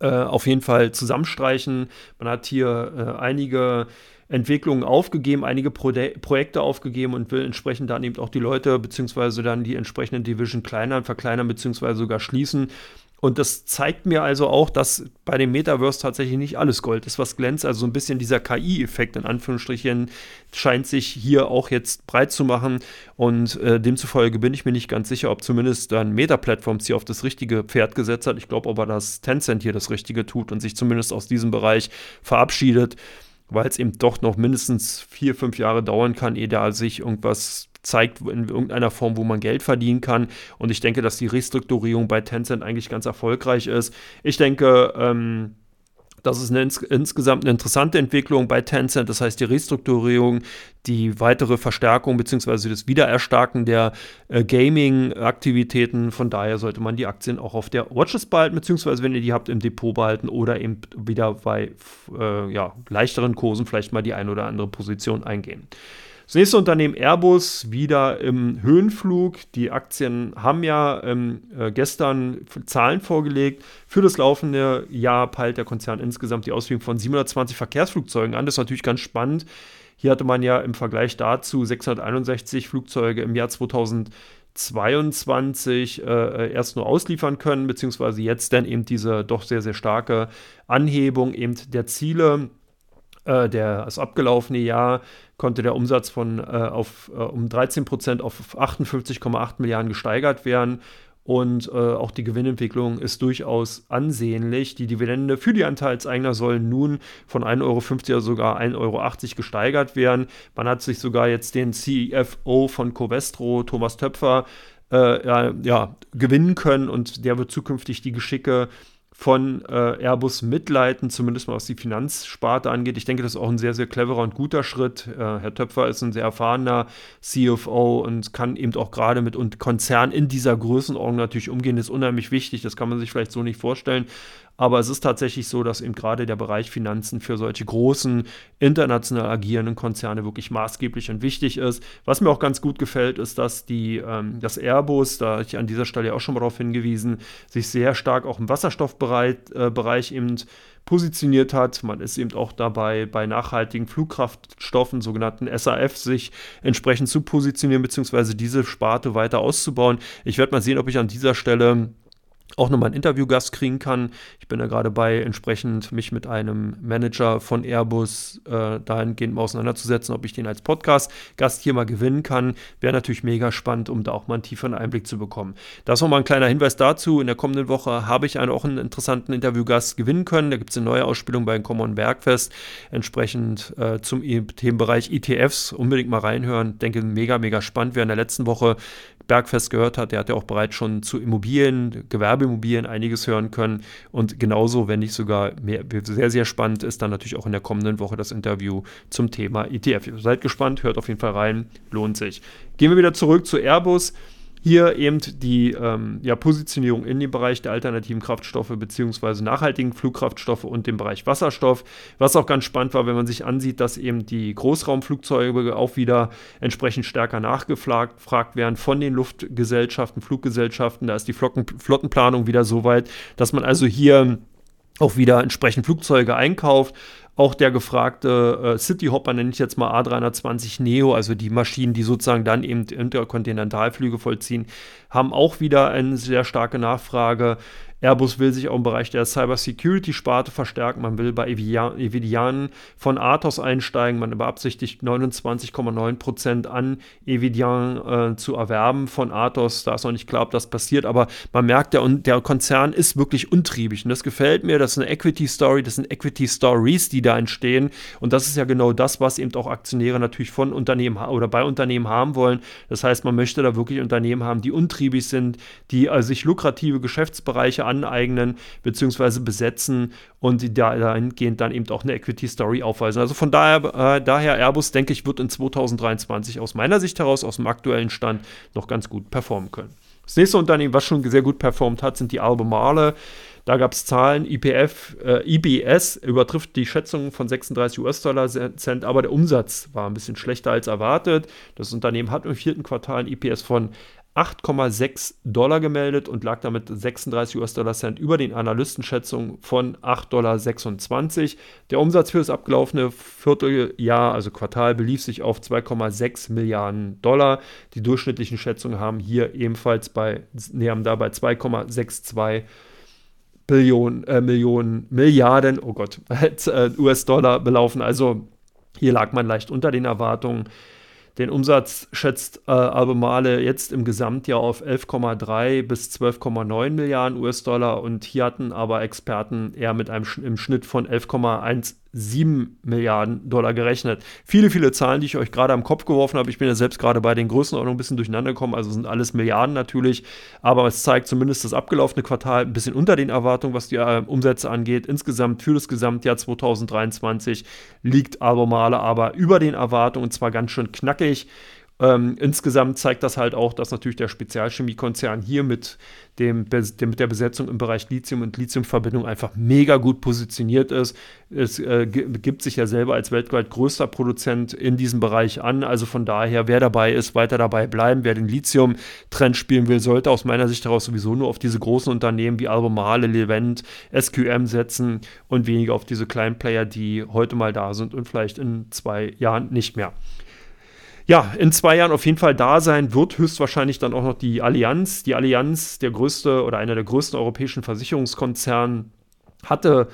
äh, auf jeden Fall zusammenstreichen. Man hat hier äh, einige Entwicklungen aufgegeben, einige Pro Projekte aufgegeben und will entsprechend dann eben auch die Leute beziehungsweise dann die entsprechenden Division kleinern, verkleinern beziehungsweise sogar schließen. Und das zeigt mir also auch, dass bei dem Metaverse tatsächlich nicht alles Gold ist, was glänzt. Also so ein bisschen dieser KI-Effekt in Anführungsstrichen scheint sich hier auch jetzt breit zu machen. Und äh, demzufolge bin ich mir nicht ganz sicher, ob zumindest dann Meta-Plattforms hier auf das richtige Pferd gesetzt hat. Ich glaube aber, dass Tencent hier das Richtige tut und sich zumindest aus diesem Bereich verabschiedet, weil es eben doch noch mindestens vier, fünf Jahre dauern kann, ehe da sich irgendwas zeigt in irgendeiner Form, wo man Geld verdienen kann. Und ich denke, dass die Restrukturierung bei Tencent eigentlich ganz erfolgreich ist. Ich denke, ähm, das ist eine ins insgesamt eine interessante Entwicklung bei Tencent. Das heißt, die Restrukturierung, die weitere Verstärkung bzw. das Wiedererstarken der äh, Gaming-Aktivitäten. Von daher sollte man die Aktien auch auf der Watchlist behalten, beziehungsweise wenn ihr die habt, im Depot behalten oder eben wieder bei äh, ja, leichteren Kursen vielleicht mal die ein oder andere Position eingehen. Das nächste Unternehmen Airbus wieder im Höhenflug. Die Aktien haben ja ähm, äh, gestern Zahlen vorgelegt. Für das laufende Jahr peilt der Konzern insgesamt die Ausführung von 720 Verkehrsflugzeugen an. Das ist natürlich ganz spannend. Hier hatte man ja im Vergleich dazu 661 Flugzeuge im Jahr 2022 äh, äh, erst nur ausliefern können, beziehungsweise jetzt dann eben diese doch sehr, sehr starke Anhebung eben der Ziele äh, der, das abgelaufene Jahr konnte der Umsatz von äh, auf, äh, um 13 Prozent auf 58,8 Milliarden gesteigert werden. Und äh, auch die Gewinnentwicklung ist durchaus ansehnlich. Die Dividende für die Anteilseigner soll nun von 1,50 Euro oder sogar 1,80 Euro gesteigert werden. Man hat sich sogar jetzt den CFO von Covestro, Thomas Töpfer, äh, ja, ja, gewinnen können und der wird zukünftig die Geschicke von äh, Airbus mitleiten, zumindest mal was die Finanzsparte angeht. Ich denke, das ist auch ein sehr, sehr cleverer und guter Schritt. Äh, Herr Töpfer ist ein sehr erfahrener CFO und kann eben auch gerade mit und Konzern in dieser Größenordnung natürlich umgehen. Das ist unheimlich wichtig. Das kann man sich vielleicht so nicht vorstellen. Aber es ist tatsächlich so, dass eben gerade der Bereich Finanzen für solche großen international agierenden Konzerne wirklich maßgeblich und wichtig ist. Was mir auch ganz gut gefällt, ist, dass die, ähm, das Airbus, da ich an dieser Stelle auch schon mal darauf hingewiesen, sich sehr stark auch im Wasserstoffbereich äh, eben positioniert hat. Man ist eben auch dabei, bei nachhaltigen Flugkraftstoffen, sogenannten SAF, sich entsprechend zu positionieren, beziehungsweise diese Sparte weiter auszubauen. Ich werde mal sehen, ob ich an dieser Stelle auch nochmal einen Interviewgast kriegen kann. Ich bin da gerade bei, entsprechend mich mit einem Manager von Airbus äh, dahingehend mal auseinanderzusetzen, ob ich den als Podcast-Gast hier mal gewinnen kann. Wäre natürlich mega spannend, um da auch mal einen tieferen Einblick zu bekommen. Das nochmal ein kleiner Hinweis dazu. In der kommenden Woche habe ich einen, auch einen interessanten Interviewgast gewinnen können. Da gibt es eine neue Ausspielung bei Common Bergfest, entsprechend äh, zum Themenbereich ETFs. Unbedingt mal reinhören. Denke, mega, mega spannend. Wer in der letzten Woche Bergfest gehört hat, der hat ja auch bereits schon zu Immobilien, Gewerbeimmobilien einiges hören können. Und genauso, wenn nicht sogar mehr, sehr, sehr spannend ist dann natürlich auch in der kommenden Woche das Interview zum Thema ETF. Seid gespannt, hört auf jeden Fall rein, lohnt sich. Gehen wir wieder zurück zu Airbus. Hier eben die ähm, ja, Positionierung in dem Bereich der alternativen Kraftstoffe bzw. nachhaltigen Flugkraftstoffe und dem Bereich Wasserstoff. Was auch ganz spannend war, wenn man sich ansieht, dass eben die Großraumflugzeuge auch wieder entsprechend stärker nachgefragt werden von den Luftgesellschaften, Fluggesellschaften. Da ist die Flotten, Flottenplanung wieder so weit, dass man also hier auch wieder entsprechend Flugzeuge einkauft. Auch der gefragte äh, Cityhopper, nenne ich jetzt mal A320 Neo, also die Maschinen, die sozusagen dann eben Interkontinentalflüge vollziehen, haben auch wieder eine sehr starke Nachfrage. Airbus will sich auch im Bereich der Cybersecurity-Sparte verstärken. Man will bei Evidian von Athos einsteigen. Man beabsichtigt 29,9% an Evidian äh, zu erwerben von Athos. Da ist noch nicht klar, ob das passiert, aber man merkt, der, der Konzern ist wirklich untriebig. Und das gefällt mir. Das ist eine Equity-Story, das sind Equity-Stories, die da entstehen. Und das ist ja genau das, was eben auch Aktionäre natürlich von Unternehmen oder bei Unternehmen haben wollen. Das heißt, man möchte da wirklich Unternehmen haben, die untriebig sind, die also sich lukrative Geschäftsbereiche aneignen bzw. besetzen und die dahingehend dann eben auch eine Equity Story aufweisen. Also von daher, äh, daher Airbus, denke ich, wird in 2023 aus meiner Sicht heraus, aus dem aktuellen Stand, noch ganz gut performen können. Das nächste Unternehmen, was schon sehr gut performt hat, sind die Albemarle. Da gab es Zahlen, IPF, äh, IBS übertrifft die Schätzungen von 36 US-Dollar Cent, aber der Umsatz war ein bisschen schlechter als erwartet. Das Unternehmen hat im vierten Quartal ein IPS von 8,6 Dollar gemeldet und lag damit 36 US-Dollar Cent über den Analystenschätzungen von 8,26 Dollar. Der Umsatz für das abgelaufene Vierteljahr, also Quartal, belief sich auf 2,6 Milliarden Dollar. Die durchschnittlichen Schätzungen haben hier ebenfalls bei, nee, haben dabei 2,62 Billionen, äh, Millionen, Milliarden, oh Gott, [LAUGHS] äh, US-Dollar belaufen. Also hier lag man leicht unter den Erwartungen. Den Umsatz schätzt äh, Albemarle jetzt im Gesamtjahr auf 11,3 bis 12,9 Milliarden US-Dollar und hier hatten aber Experten eher mit einem im Schnitt von 11,17 Milliarden Dollar gerechnet. Viele, viele Zahlen, die ich euch gerade am Kopf geworfen habe. Ich bin ja selbst gerade bei den Größenordnungen ein bisschen durcheinander gekommen, also sind alles Milliarden natürlich, aber es zeigt zumindest das abgelaufene Quartal ein bisschen unter den Erwartungen, was die äh, Umsätze angeht. Insgesamt für das Gesamtjahr 2023 liegt Albemarle aber über den Erwartungen und zwar ganz schön knackig. Ähm, insgesamt zeigt das halt auch, dass natürlich der Spezialchemiekonzern hier mit, dem, mit der Besetzung im Bereich Lithium und Lithiumverbindung einfach mega gut positioniert ist. Es äh, gibt sich ja selber als weltweit größter Produzent in diesem Bereich an. Also von daher, wer dabei ist, weiter dabei bleiben. Wer den Lithium-Trend spielen will, sollte aus meiner Sicht heraus sowieso nur auf diese großen Unternehmen wie Albemarle, Levent, SQM setzen und weniger auf diese kleinen Player, die heute mal da sind und vielleicht in zwei Jahren nicht mehr ja, in zwei Jahren auf jeden Fall da sein wird höchstwahrscheinlich dann auch noch die Allianz. Die Allianz, der größte oder einer der größten europäischen Versicherungskonzerne, hatte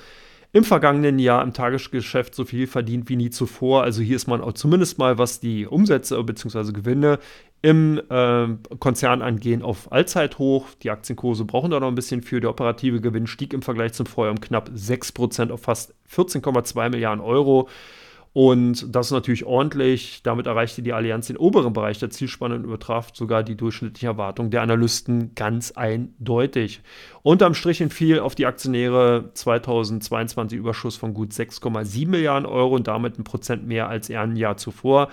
im vergangenen Jahr im Tagesgeschäft so viel verdient wie nie zuvor. Also hier ist man auch zumindest mal, was die Umsätze bzw. Gewinne im äh, Konzern angehen, auf Allzeithoch. Die Aktienkurse brauchen da noch ein bisschen für. Der operative Gewinn stieg im Vergleich zum Vorjahr um knapp 6% auf fast 14,2 Milliarden Euro. Und das ist natürlich ordentlich. Damit erreichte die Allianz den oberen Bereich der Zielspanne und übertraf sogar die durchschnittliche Erwartung der Analysten ganz eindeutig. Unterm Strich entfiel auf die Aktionäre 2022 Überschuss von gut 6,7 Milliarden Euro und damit ein Prozent mehr als ein Jahr zuvor.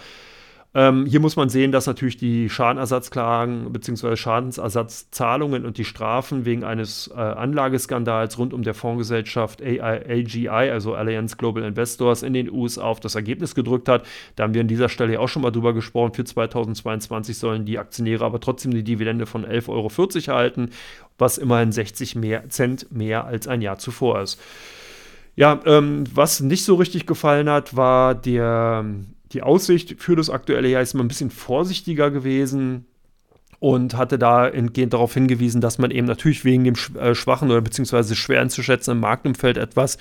Ähm, hier muss man sehen, dass natürlich die Schadenersatzklagen bzw. Schadensersatzzahlungen und die Strafen wegen eines äh, Anlageskandals rund um der Fondsgesellschaft AGI, also Allianz Global Investors in den USA auf das Ergebnis gedrückt hat. Da haben wir an dieser Stelle auch schon mal drüber gesprochen. Für 2022 sollen die Aktionäre aber trotzdem eine Dividende von 11,40 Euro erhalten, was immerhin 60 mehr Cent mehr als ein Jahr zuvor ist. Ja, ähm, was nicht so richtig gefallen hat, war der die Aussicht für das aktuelle Jahr ist immer ein bisschen vorsichtiger gewesen und hatte da entgehend darauf hingewiesen, dass man eben natürlich wegen dem äh, schwachen oder beziehungsweise schwer einzuschätzenden Marktumfeld etwas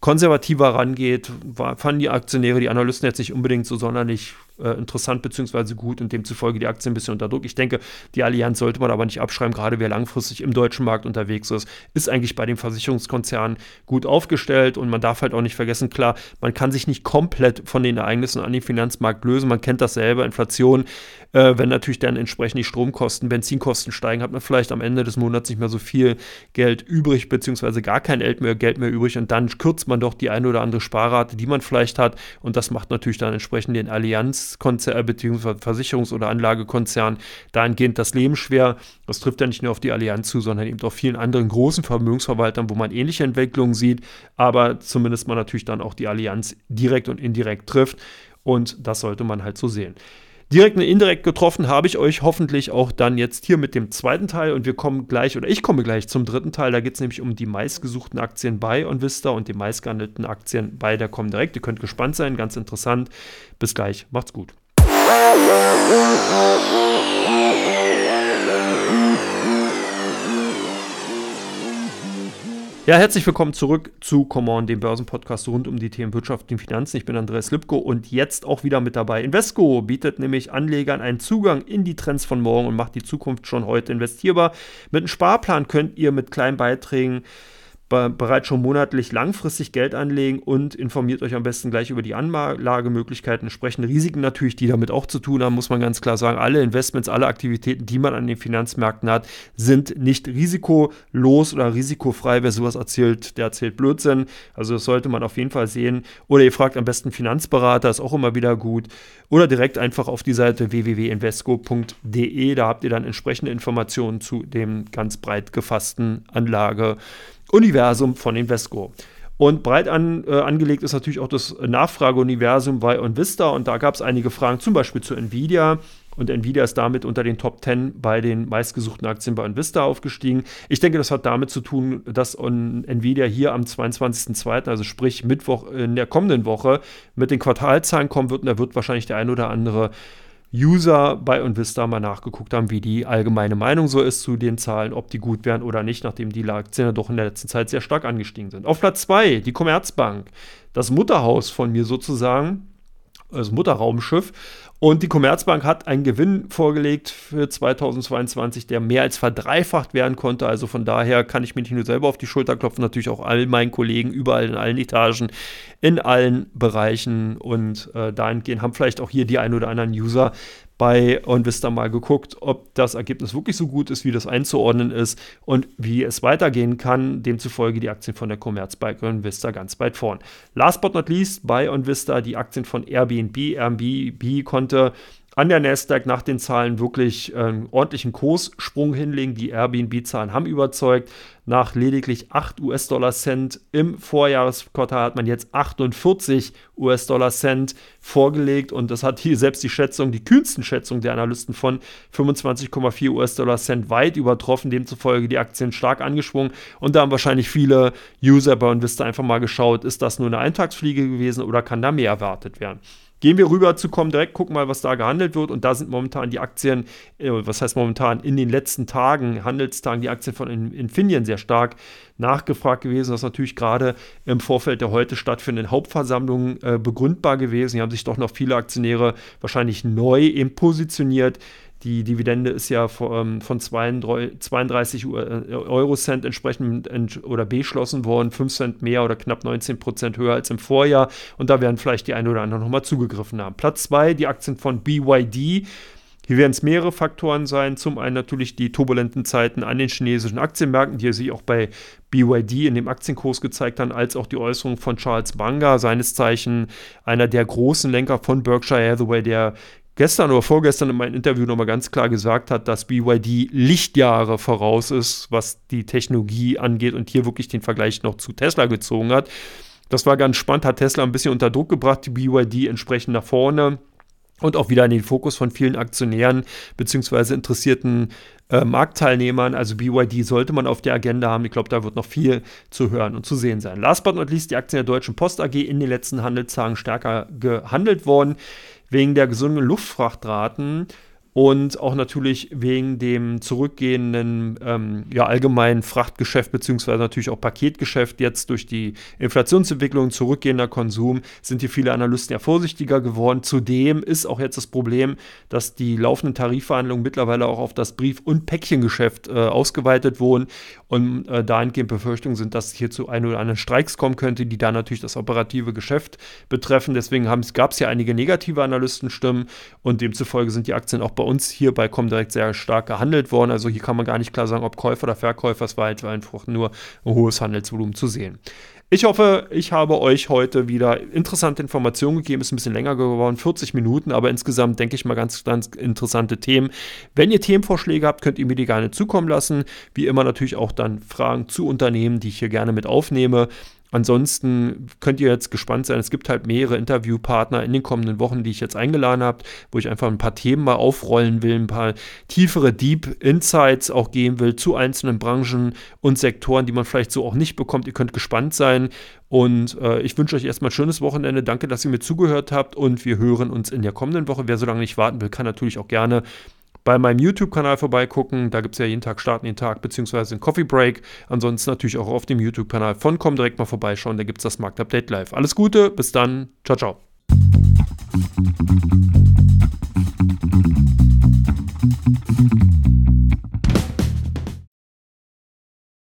konservativer rangeht, war, fanden die Aktionäre, die Analysten jetzt nicht unbedingt so sonderlich äh, interessant bzw. gut und demzufolge die Aktie ein bisschen unter Druck. Ich denke, die Allianz sollte man aber nicht abschreiben, gerade wer langfristig im deutschen Markt unterwegs ist, ist eigentlich bei den Versicherungskonzernen gut aufgestellt und man darf halt auch nicht vergessen, klar, man kann sich nicht komplett von den Ereignissen an den Finanzmarkt lösen. Man kennt das selber, Inflation, äh, wenn natürlich dann entsprechend die Stromkosten, Benzinkosten steigen, hat man vielleicht am Ende des Monats nicht mehr so viel Geld übrig, beziehungsweise gar kein Geld mehr, Geld mehr übrig und dann kürzt man doch die eine oder andere Sparrate, die man vielleicht hat und das macht natürlich dann entsprechend den Allianz Finanzkonzern äh, bzw. Versicherungs- oder Anlagekonzern dahingehend das Leben schwer. Das trifft ja nicht nur auf die Allianz zu, sondern eben auch vielen anderen großen Vermögensverwaltern, wo man ähnliche Entwicklungen sieht, aber zumindest man natürlich dann auch die Allianz direkt und indirekt trifft. Und das sollte man halt so sehen. Direkt und indirekt getroffen habe ich euch hoffentlich auch dann jetzt hier mit dem zweiten Teil und wir kommen gleich oder ich komme gleich zum dritten Teil. Da geht es nämlich um die meistgesuchten Aktien bei OnVista und die meistgehandelten Aktien bei der Comdirect. Ihr könnt gespannt sein, ganz interessant. Bis gleich, macht's gut. Ja, herzlich willkommen zurück zu Common, dem Börsenpodcast rund um die Themen Wirtschaft und Finanzen. Ich bin Andreas Lipko und jetzt auch wieder mit dabei. Invesco bietet nämlich Anlegern einen Zugang in die Trends von morgen und macht die Zukunft schon heute investierbar. Mit einem Sparplan könnt ihr mit kleinen Beiträgen bereits schon monatlich langfristig Geld anlegen und informiert euch am besten gleich über die Anlagemöglichkeiten, entsprechende Risiken natürlich, die damit auch zu tun haben, muss man ganz klar sagen. Alle Investments, alle Aktivitäten, die man an den Finanzmärkten hat, sind nicht risikolos oder risikofrei. Wer sowas erzählt, der erzählt Blödsinn. Also das sollte man auf jeden Fall sehen. Oder ihr fragt am besten Finanzberater, ist auch immer wieder gut. Oder direkt einfach auf die Seite www.invesco.de. Da habt ihr dann entsprechende Informationen zu dem ganz breit gefassten Anlage. Universum von Invesco. Und breit an, äh, angelegt ist natürlich auch das Nachfrageuniversum bei OnVista und da gab es einige Fragen, zum Beispiel zu Nvidia. Und Nvidia ist damit unter den Top 10 bei den meistgesuchten Aktien bei OnVista aufgestiegen. Ich denke, das hat damit zu tun, dass Nvidia hier am 22.02., also sprich Mittwoch in der kommenden Woche, mit den Quartalzahlen kommen wird. Und da wird wahrscheinlich der ein oder andere User bei Unvista mal nachgeguckt haben, wie die allgemeine Meinung so ist zu den Zahlen, ob die gut wären oder nicht, nachdem die Aktien ja doch in der letzten Zeit sehr stark angestiegen sind. Auf Platz 2 die Commerzbank, das Mutterhaus von mir sozusagen, das Mutterraumschiff. Und die Commerzbank hat einen Gewinn vorgelegt für 2022, der mehr als verdreifacht werden konnte. Also von daher kann ich mir nicht nur selber auf die Schulter klopfen, natürlich auch all meinen Kollegen überall in allen Etagen, in allen Bereichen. Und äh, dahingehend haben vielleicht auch hier die ein oder anderen User bei OnVista mal geguckt, ob das Ergebnis wirklich so gut ist, wie das einzuordnen ist und wie es weitergehen kann. Demzufolge die Aktien von der Commerzbank OnVista ganz weit vorn. Last but not least bei OnVista die Aktien von Airbnb. Airbnb konnte an der Nasdaq nach den Zahlen wirklich einen ordentlichen Kurssprung hinlegen. Die Airbnb-Zahlen haben überzeugt. Nach lediglich 8 US-Dollar-Cent im Vorjahresquartal hat man jetzt 48 US-Dollar-Cent vorgelegt und das hat hier selbst die Schätzung, die kühnsten Schätzungen der Analysten von 25,4 US-Dollar-Cent weit übertroffen. Demzufolge die Aktien stark angeschwungen und da haben wahrscheinlich viele User bei Invista einfach mal geschaut, ist das nur eine Eintagsfliege gewesen oder kann da mehr erwartet werden? Gehen wir rüber zu Comdirect, gucken mal, was da gehandelt wird. Und da sind momentan die Aktien, äh, was heißt momentan, in den letzten Tagen, Handelstagen, die Aktien von Infineon sehr stark nachgefragt gewesen. Das ist natürlich gerade im Vorfeld der heute stattfindenden Hauptversammlung äh, begründbar gewesen. Hier haben sich doch noch viele Aktionäre wahrscheinlich neu eben positioniert. Die Dividende ist ja von, von 32 Euro Cent entsprechend oder beschlossen worden, 5 Cent mehr oder knapp 19 Prozent höher als im Vorjahr. Und da werden vielleicht die ein oder anderen nochmal zugegriffen haben. Platz 2, die Aktien von BYD. Hier werden es mehrere Faktoren sein. Zum einen natürlich die turbulenten Zeiten an den chinesischen Aktienmärkten, die sich auch bei BYD in dem Aktienkurs gezeigt haben, als auch die Äußerung von Charles Banga, seines Zeichen einer der großen Lenker von Berkshire Hathaway, der gestern oder vorgestern in meinem Interview nochmal ganz klar gesagt hat, dass BYD Lichtjahre voraus ist, was die Technologie angeht und hier wirklich den Vergleich noch zu Tesla gezogen hat. Das war ganz spannend, hat Tesla ein bisschen unter Druck gebracht, die BYD entsprechend nach vorne und auch wieder in den Fokus von vielen Aktionären bzw. interessierten äh, Marktteilnehmern. Also BYD sollte man auf der Agenda haben. Ich glaube, da wird noch viel zu hören und zu sehen sein. Last but not least, die Aktien der Deutschen Post AG in den letzten Handelstagen stärker gehandelt worden wegen der gesunden Luftfrachtraten und auch natürlich wegen dem zurückgehenden ähm, ja, allgemeinen Frachtgeschäft beziehungsweise natürlich auch Paketgeschäft jetzt durch die Inflationsentwicklung, zurückgehender Konsum, sind hier viele Analysten ja vorsichtiger geworden. Zudem ist auch jetzt das Problem, dass die laufenden Tarifverhandlungen mittlerweile auch auf das Brief- und Päckchengeschäft äh, ausgeweitet wurden und äh, dahingehend Befürchtungen sind, dass hier zu ein oder anderen Streiks kommen könnte, die da natürlich das operative Geschäft betreffen. Deswegen gab es ja einige negative Analystenstimmen und demzufolge sind die Aktien auch bei uns hier bei Comdirect sehr stark gehandelt worden. Also hier kann man gar nicht klar sagen, ob Käufer oder Verkäufer. Es war halt einfach nur ein hohes Handelsvolumen zu sehen. Ich hoffe, ich habe euch heute wieder interessante Informationen gegeben. Ist ein bisschen länger geworden, 40 Minuten, aber insgesamt denke ich mal ganz, ganz interessante Themen. Wenn ihr Themenvorschläge habt, könnt ihr mir die gerne zukommen lassen. Wie immer natürlich auch dann Fragen zu Unternehmen, die ich hier gerne mit aufnehme. Ansonsten könnt ihr jetzt gespannt sein. Es gibt halt mehrere Interviewpartner in den kommenden Wochen, die ich jetzt eingeladen habe, wo ich einfach ein paar Themen mal aufrollen will, ein paar tiefere Deep Insights auch geben will zu einzelnen Branchen und Sektoren, die man vielleicht so auch nicht bekommt. Ihr könnt gespannt sein. Und äh, ich wünsche euch erstmal ein schönes Wochenende. Danke, dass ihr mir zugehört habt. Und wir hören uns in der kommenden Woche. Wer so lange nicht warten will, kann natürlich auch gerne bei meinem YouTube-Kanal vorbeigucken. Da gibt es ja jeden Tag Starten den Tag beziehungsweise einen Coffee Break. Ansonsten natürlich auch auf dem YouTube-Kanal von Com direkt mal vorbeischauen. Da gibt es das Marktupdate live. Alles Gute, bis dann. Ciao, ciao.